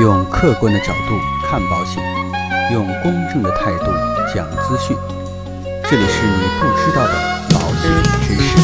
用客观的角度看保险，用公正的态度讲资讯。这里是你不知道的保险知识。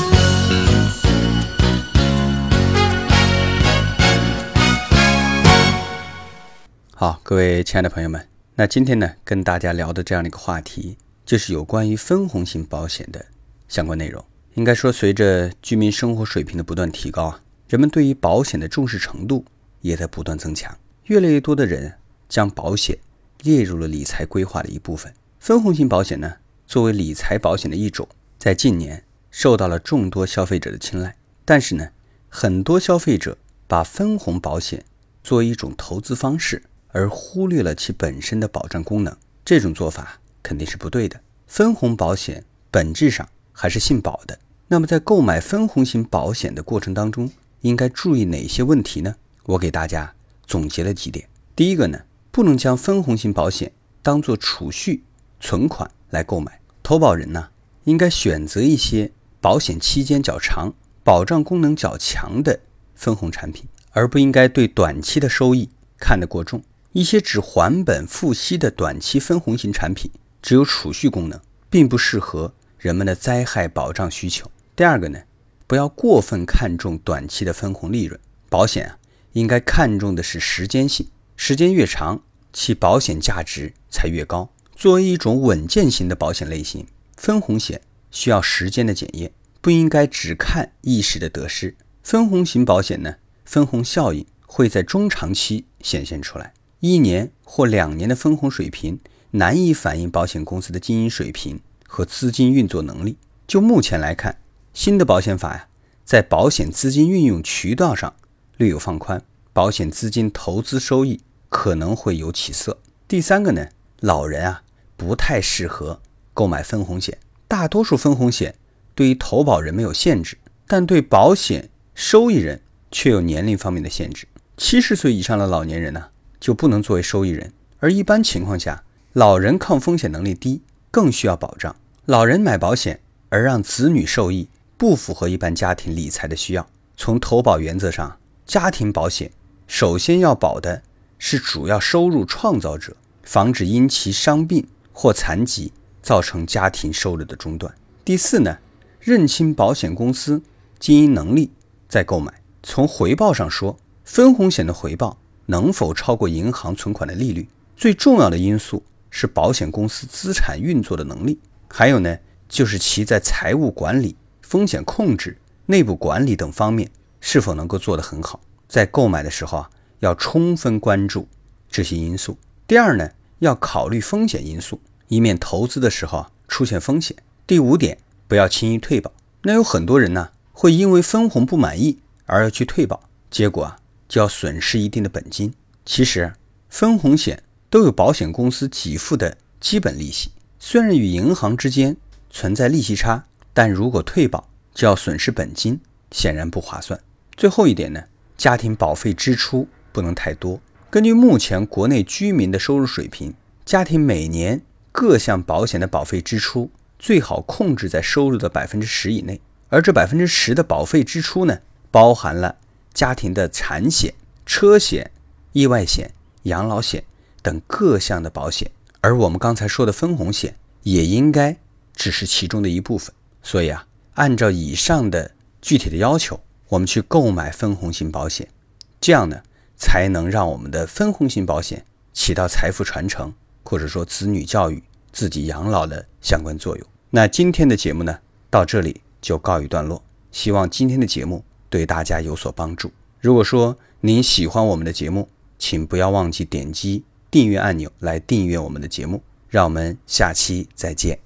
好，各位亲爱的朋友们，那今天呢，跟大家聊的这样的一个话题，就是有关于分红型保险的相关内容。应该说，随着居民生活水平的不断提高啊，人们对于保险的重视程度也在不断增强。越来越多的人将保险列入了理财规划的一部分。分红型保险呢，作为理财保险的一种，在近年受到了众多消费者的青睐。但是呢，很多消费者把分红保险作为一种投资方式，而忽略了其本身的保障功能。这种做法肯定是不对的。分红保险本质上还是信保的。那么在购买分红型保险的过程当中，应该注意哪些问题呢？我给大家。总结了几点，第一个呢，不能将分红型保险当做储蓄存款来购买。投保人呢，应该选择一些保险期间较长、保障功能较强的分红产品，而不应该对短期的收益看得过重。一些只还本付息的短期分红型产品，只有储蓄功能，并不适合人们的灾害保障需求。第二个呢，不要过分看重短期的分红利润，保险啊。应该看重的是时间性，时间越长，其保险价值才越高。作为一种稳健型的保险类型，分红险需要时间的检验，不应该只看一时的得失。分红型保险呢，分红效应会在中长期显现出来，一年或两年的分红水平难以反映保险公司的经营水平和资金运作能力。就目前来看，新的保险法呀，在保险资金运用渠道上。略有放宽，保险资金投资收益可能会有起色。第三个呢，老人啊不太适合购买分红险。大多数分红险对于投保人没有限制，但对保险收益人却有年龄方面的限制。七十岁以上的老年人呢就不能作为收益人，而一般情况下，老人抗风险能力低，更需要保障。老人买保险而让子女受益，不符合一般家庭理财的需要。从投保原则上。家庭保险首先要保的是主要收入创造者，防止因其伤病或残疾造成家庭收入的中断。第四呢，认清保险公司经营能力再购买。从回报上说，分红险的回报能否超过银行存款的利率，最重要的因素是保险公司资产运作的能力，还有呢，就是其在财务管理、风险控制、内部管理等方面。是否能够做得很好？在购买的时候啊，要充分关注这些因素。第二呢，要考虑风险因素，以免投资的时候啊出现风险。第五点，不要轻易退保。那有很多人呢，会因为分红不满意而要去退保，结果啊就要损失一定的本金。其实，分红险都有保险公司给付的基本利息，虽然与银行之间存在利息差，但如果退保就要损失本金，显然不划算。最后一点呢，家庭保费支出不能太多。根据目前国内居民的收入水平，家庭每年各项保险的保费支出最好控制在收入的百分之十以内。而这百分之十的保费支出呢，包含了家庭的产险、车险、意外险、养老险等各项的保险。而我们刚才说的分红险也应该只是其中的一部分。所以啊，按照以上的具体的要求。我们去购买分红型保险，这样呢，才能让我们的分红型保险起到财富传承，或者说子女教育、自己养老的相关作用。那今天的节目呢，到这里就告一段落。希望今天的节目对大家有所帮助。如果说您喜欢我们的节目，请不要忘记点击订阅按钮来订阅我们的节目。让我们下期再见。